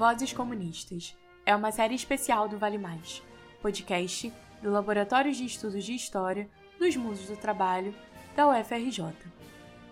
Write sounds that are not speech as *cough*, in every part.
Vozes Comunistas é uma série especial do Vale Mais, podcast do Laboratório de Estudos de História dos Mundos do Trabalho da UFRJ.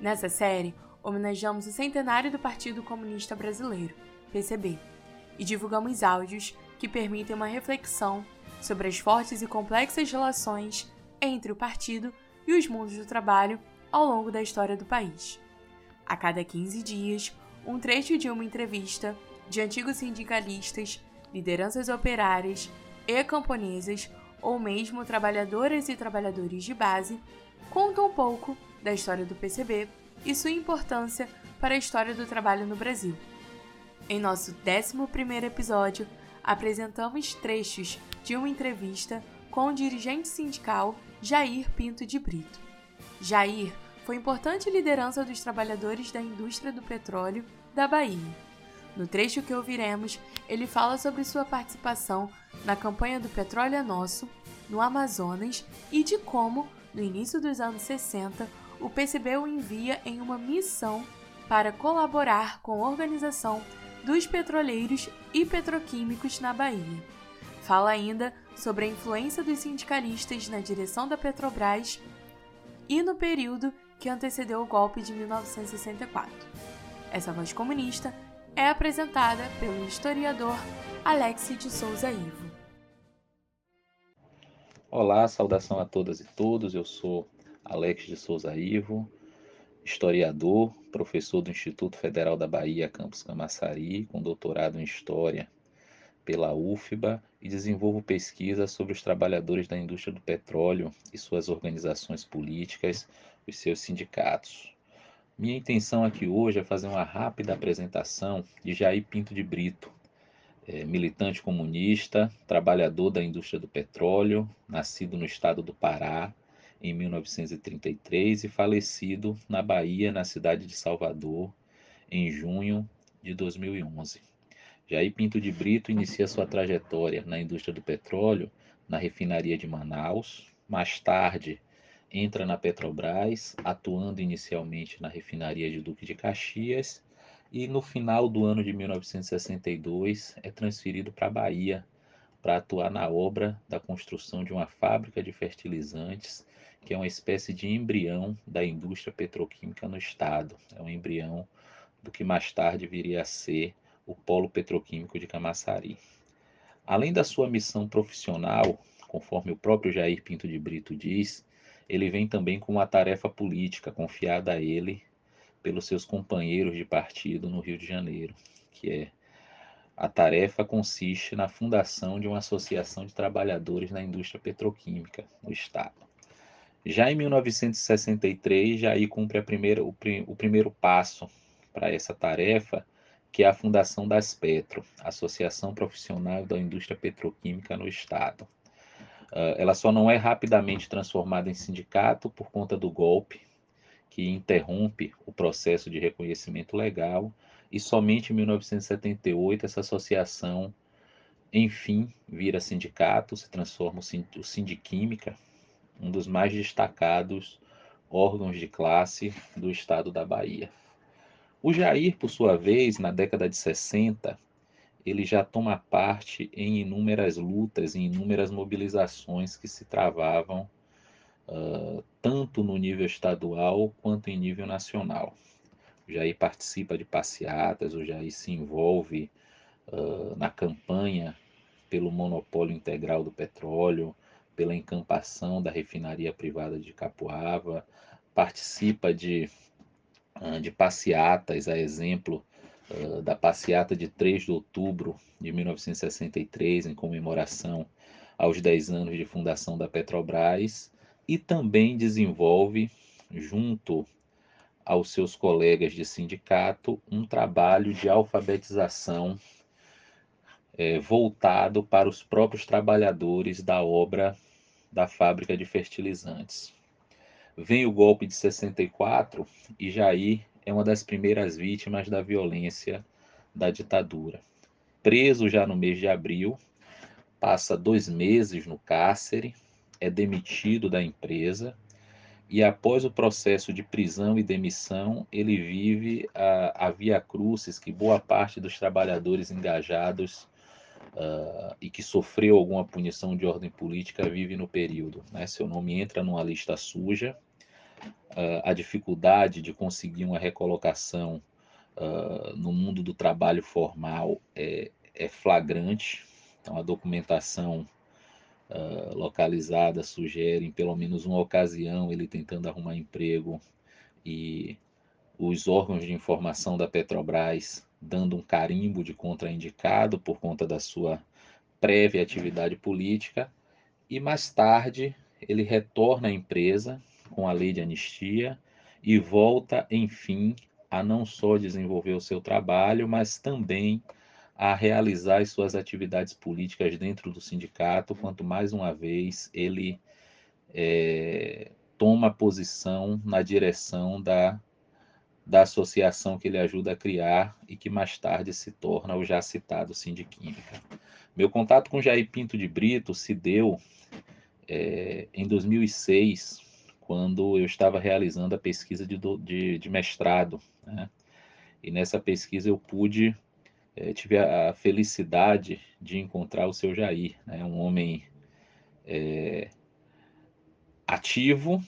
Nessa série, homenageamos o centenário do Partido Comunista Brasileiro, PCB, e divulgamos áudios que permitem uma reflexão sobre as fortes e complexas relações entre o partido e os mundos do trabalho ao longo da história do país. A cada 15 dias, um trecho de uma entrevista de antigos sindicalistas, lideranças operárias e camponesas ou mesmo trabalhadoras e trabalhadores de base conta um pouco da história do PCB e sua importância para a história do trabalho no Brasil. Em nosso 11 episódio, apresentamos trechos de uma entrevista com o dirigente sindical Jair Pinto de Brito. Jair foi importante liderança dos trabalhadores da indústria do petróleo da Bahia. No trecho que ouviremos, ele fala sobre sua participação na campanha do Petróleo é Nosso, no Amazonas e de como, no início dos anos 60, o PCB o envia em uma missão para colaborar com a organização dos petroleiros e petroquímicos na Bahia. Fala ainda sobre a influência dos sindicalistas na direção da Petrobras e no período que antecedeu o golpe de 1964. Essa voz comunista é apresentada pelo historiador Alex de Souza Ivo. Olá, saudação a todas e todos. Eu sou Alex de Souza Ivo, historiador, professor do Instituto Federal da Bahia, campus Camaçari, com doutorado em História pela UFBA e desenvolvo pesquisa sobre os trabalhadores da indústria do petróleo e suas organizações políticas, os seus sindicatos. Minha intenção aqui hoje é fazer uma rápida apresentação de Jair Pinto de Brito, é, militante comunista, trabalhador da indústria do petróleo, nascido no estado do Pará em 1933 e falecido na Bahia, na cidade de Salvador, em junho de 2011. Jair Pinto de Brito inicia sua trajetória na indústria do petróleo na refinaria de Manaus. Mais tarde, entra na Petrobras, atuando inicialmente na refinaria de Duque de Caxias. E no final do ano de 1962 é transferido para a Bahia para atuar na obra da construção de uma fábrica de fertilizantes, que é uma espécie de embrião da indústria petroquímica no estado. É um embrião do que mais tarde viria a ser o Polo Petroquímico de Camaçari. Além da sua missão profissional, conforme o próprio Jair Pinto de Brito diz, ele vem também com uma tarefa política confiada a ele pelos seus companheiros de partido no Rio de Janeiro, que é a tarefa consiste na fundação de uma associação de trabalhadores na indústria petroquímica no estado. Já em 1963, Jair cumpre primeira, o, o primeiro passo para essa tarefa, que é a fundação da Aspetro, Associação Profissional da Indústria Petroquímica no Estado. Uh, ela só não é rapidamente transformada em sindicato por conta do golpe, que interrompe o processo de reconhecimento legal, e somente em 1978 essa associação, enfim, vira sindicato, se transforma o Sindiquímica, um dos mais destacados órgãos de classe do estado da Bahia. O Jair, por sua vez, na década de 60, ele já toma parte em inúmeras lutas, em inúmeras mobilizações que se travavam uh, tanto no nível estadual quanto em nível nacional. O Jair participa de passeatas, o Jair se envolve uh, na campanha pelo monopólio integral do petróleo, pela encampação da refinaria privada de Capuava, participa de de passeatas, a exemplo uh, da passeata de 3 de outubro de 1963, em comemoração aos 10 anos de fundação da Petrobras, e também desenvolve, junto aos seus colegas de sindicato, um trabalho de alfabetização é, voltado para os próprios trabalhadores da obra da fábrica de fertilizantes. Vem o golpe de 64 e Jair é uma das primeiras vítimas da violência da ditadura. Preso já no mês de abril, passa dois meses no cárcere, é demitido da empresa e após o processo de prisão e demissão, ele vive a, a via crucis que boa parte dos trabalhadores engajados uh, e que sofreu alguma punição de ordem política vive no período. Né? Seu nome entra numa lista suja, uh, a dificuldade de conseguir uma recolocação uh, no mundo do trabalho formal é, é flagrante, então a documentação uh, localizada sugere em pelo menos uma ocasião ele tentando arrumar emprego e os órgãos de informação da Petrobras dando um carimbo de contraindicado por conta da sua prévia atividade política. E mais tarde ele retorna à empresa com a lei de anistia e volta, enfim, a não só desenvolver o seu trabalho, mas também a realizar as suas atividades políticas dentro do sindicato, quanto mais uma vez ele é, toma posição na direção da, da associação que ele ajuda a criar e que mais tarde se torna o já citado Sindiquímica. Meu contato com Jair Pinto de Brito se deu é, em 2006, quando eu estava realizando a pesquisa de, de, de mestrado. Né? E nessa pesquisa eu pude é, tive a, a, felicidade de encontrar o seu Jair, né? um homem é, ativo,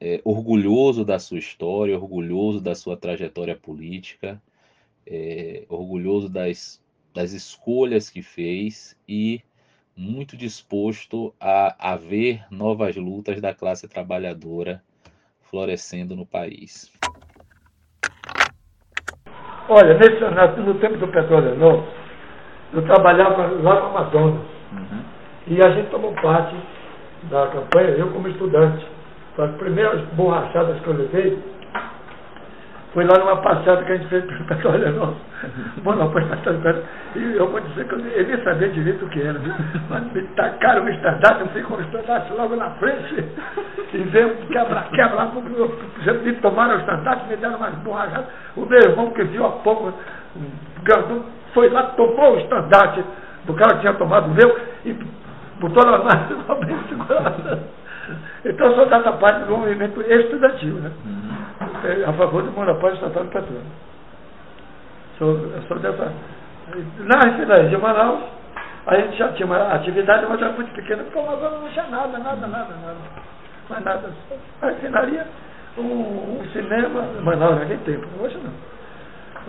é, orgulhoso da sua história, orgulhoso da sua trajetória política, orgulhoso das, das escolhas que fez e muito disposto a, a ver novas lutas da classe trabalhadora florescendo no país. Olha, nesse, no tempo do petróleo novo, eu trabalhava lá no Amazonas. Uhum. E a gente tomou parte da campanha, eu como estudante. As primeiras borrachadas que eu levei foi lá numa passeada que a gente fez pelo. Bom, não, foi passando E eu vou dizer que eu nem sabia direito o que era. Mas me tacaram o estandarte, eu fui com o estandarte logo na frente. E veio quebrar, quebrar, me tomaram o estandarte, me deram mais borrachadas. O meu irmão que viu há pouco, foi lá, tomou o estandarte do cara que tinha tomado o meu e botou na mão bem segurada. Então sou dessa parte do movimento estudantil, né? Uhum. a favor do monopólio estatal do petróleo. Eu sou dessa. Na refinaria de Manaus, a gente já tinha uma atividade, mas era muito pequena, porque Amazonas não tinha nada, nada, nada, nada. Mas nada. A refinaria, um, um cinema, Manaus naquele tempo, hoje não.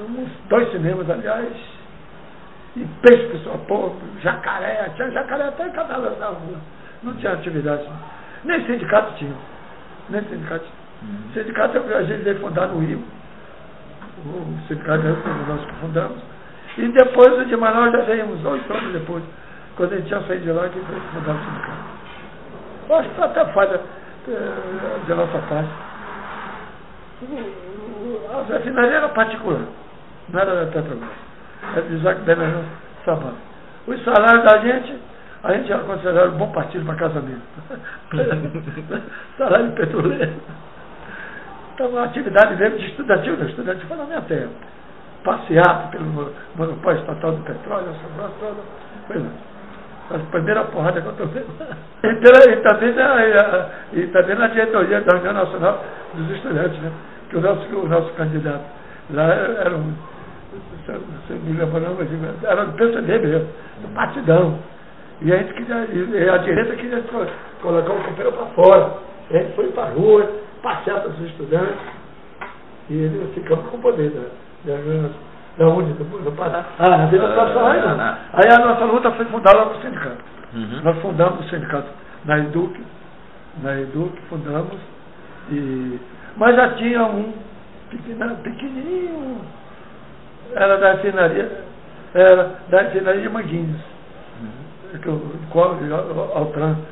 Uns dois cinemas, aliás, e peixe pessoal, pô, jacaré, tinha jacaré até em cada lado da rua. Não tinha atividade. Nem sindicato tinha. Nem sindicato. Uhum. Sindicato a gente veio fundar no Rio. O sindicato é nós que fundamos. E depois o de Manaus já veíamos, oito anos depois, quando a gente tinha saído de lá, que foi fundar o sindicato. Eu acho que até falha eh, de nossa parte. A refinaria era particular, não era da Petrobras. Era de Isaac Benjamin Sabá. Os salários da gente a gente era considerado um bom partido para casamento. *laughs* Salário petroleiro. Então, a atividade mesmo de estudantil, foi na minha terra. Passear pelo monopólio estatal do petróleo, essa coisa toda. Lá. A primeira porrada que eu tomei. *laughs* E, e, na, e também na diretoria da União Nacional dos Estudantes, né? Que o nosso, o nosso candidato lá era um. Se me lembro, não, mas era do PCD mesmo, do partidão. E a gente queria, a direita queria colocar o companheiro para fora. A gente foi para a rua, passear para os estudantes, e eles ficamos com o poder da, da, da onde? Do, Pará. Ah, na Nacional aí não. Aí a nossa luta foi fundar lá no sindicato. Uhum. Nós fundamos o sindicato na Educ, na Educ fundamos, e, mas já tinha um pequenininho, era da refinaria, era da refinaria de Manguinhos que o qual ao trânsito.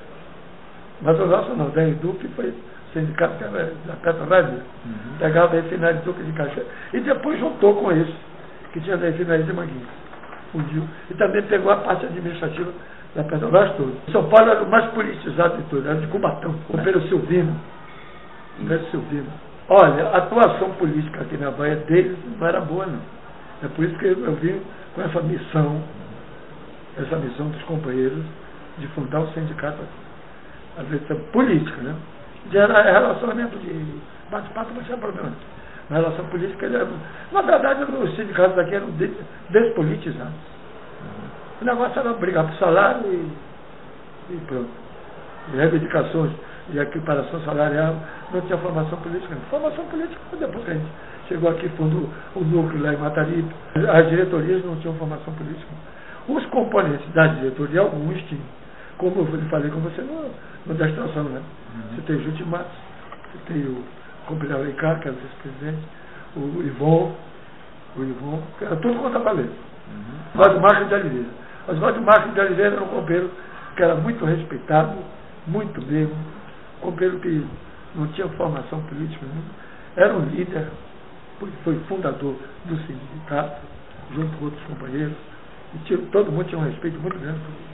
Mas o nosso não, da Educ foi sindicato da Petrobras, uhum. pegava a refinaria de Duque de Caxias e depois juntou com isso, que tinha da refinaria de Manguinhos. Fundiu. E também pegou a parte administrativa da Petrobras toda. São Paulo era o mais politizado de tudo, era de Cubatão, o Pedro Silvino. O Pedro Silvino. Olha, a atuação política aqui na Bahia deles não era boa, não. É por isso que eu vim com essa missão essa missão dos companheiros de fundar o sindicato, a versão política, né? De relacionamento de bate-papo não tinha problema. Na relação política, ele era, na verdade, os sindicatos daqui eram despolitizados. O negócio era brigar por salário e, e pronto. E reivindicações e equiparação salarial, não tinha formação política. Formação política foi depois que a gente chegou aqui, fundou o núcleo lá em Mataripe. As diretorias não tinham formação política. Os componentes da diretoria, alguns tinham. Como eu falei com você no, no da extração, né? Uhum. Você tem o Júlio Matos, você tem o Compilhão Alencar, que era vice-presidente, o Ivon, o Ivon, que era tudo contra a Valência. Uhum. Oswaldo Marques de Oliveira. Oswaldo Marques de Oliveira era um companheiro que era muito respeitado, muito mesmo, companheiro que não tinha formação política nenhuma, era um líder, foi fundador do sindicato, junto com outros companheiros, e tinha, todo mundo tinha um respeito muito grande por ele.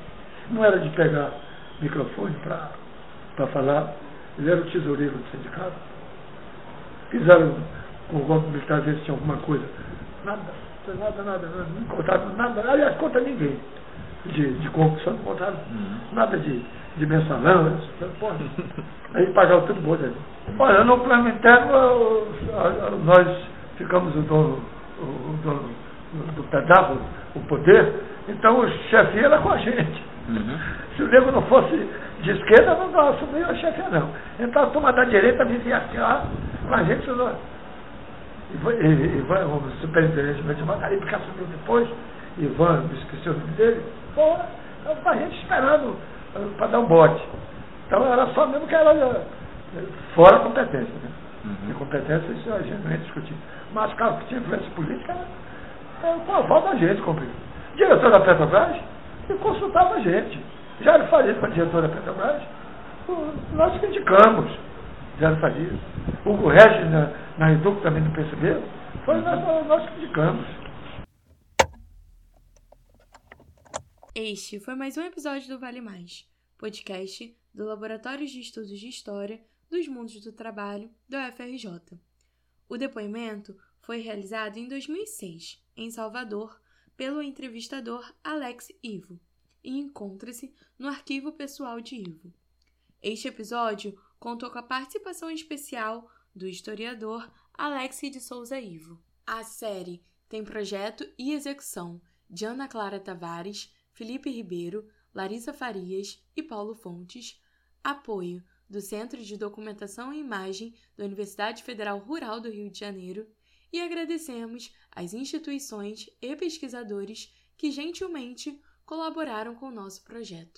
Não era de pegar microfone para falar, ele era o tesoureiro do sindicato. Fizeram com o golpe militar, às vezes tinha alguma coisa. Nada, nada, nada, nada, não contaram nada, aliás, conta ninguém de, de corrupção, não contaram uhum. nada de, de mensalão, porra. *laughs* Aí pagaram tudo bom dele. Olha, no plano interno, nós ficamos o dono, o dono do pedaço, o poder, então o chefe era com a gente. Uhum. Se o nego não fosse de esquerda, não, não assumia a chefia, não. Então a turma da direita dizia assim, ó, com a gente. E, e, e o superintendente de Macarim, que assumiu depois, Ivan, me esqueci o nome dele, pô, a gente esperando eh, para dar um bote. Então era só mesmo que era eh, fora a competência. Né? Uhum. E competência isso a gente não ia discutir. Mas caso que tinha influência política, era, com a volta da gente, compreende. Diretor da Petrobras, e consultava a gente. Jair Farias para diretor da Petrobras, nós indicamos Jair Farias. Hugo Regis na, na também do PCB, foi nós, nós que indicamos. Este foi mais um episódio do Vale Mais, podcast do Laboratório de Estudos de História dos Mundos do Trabalho da UFRJ. O depoimento foi realizado em 2006, em Salvador, pelo entrevistador Alex Ivo e encontra-se no arquivo pessoal de Ivo. Este episódio contou com a participação especial do historiador Alex de Souza Ivo. A série tem projeto e execução de Ana Clara Tavares, Felipe Ribeiro, Larissa Farias e Paulo Fontes, apoio do Centro de Documentação e Imagem da Universidade Federal Rural do Rio de Janeiro e agradecemos às instituições e pesquisadores que gentilmente colaboraram com o nosso projeto.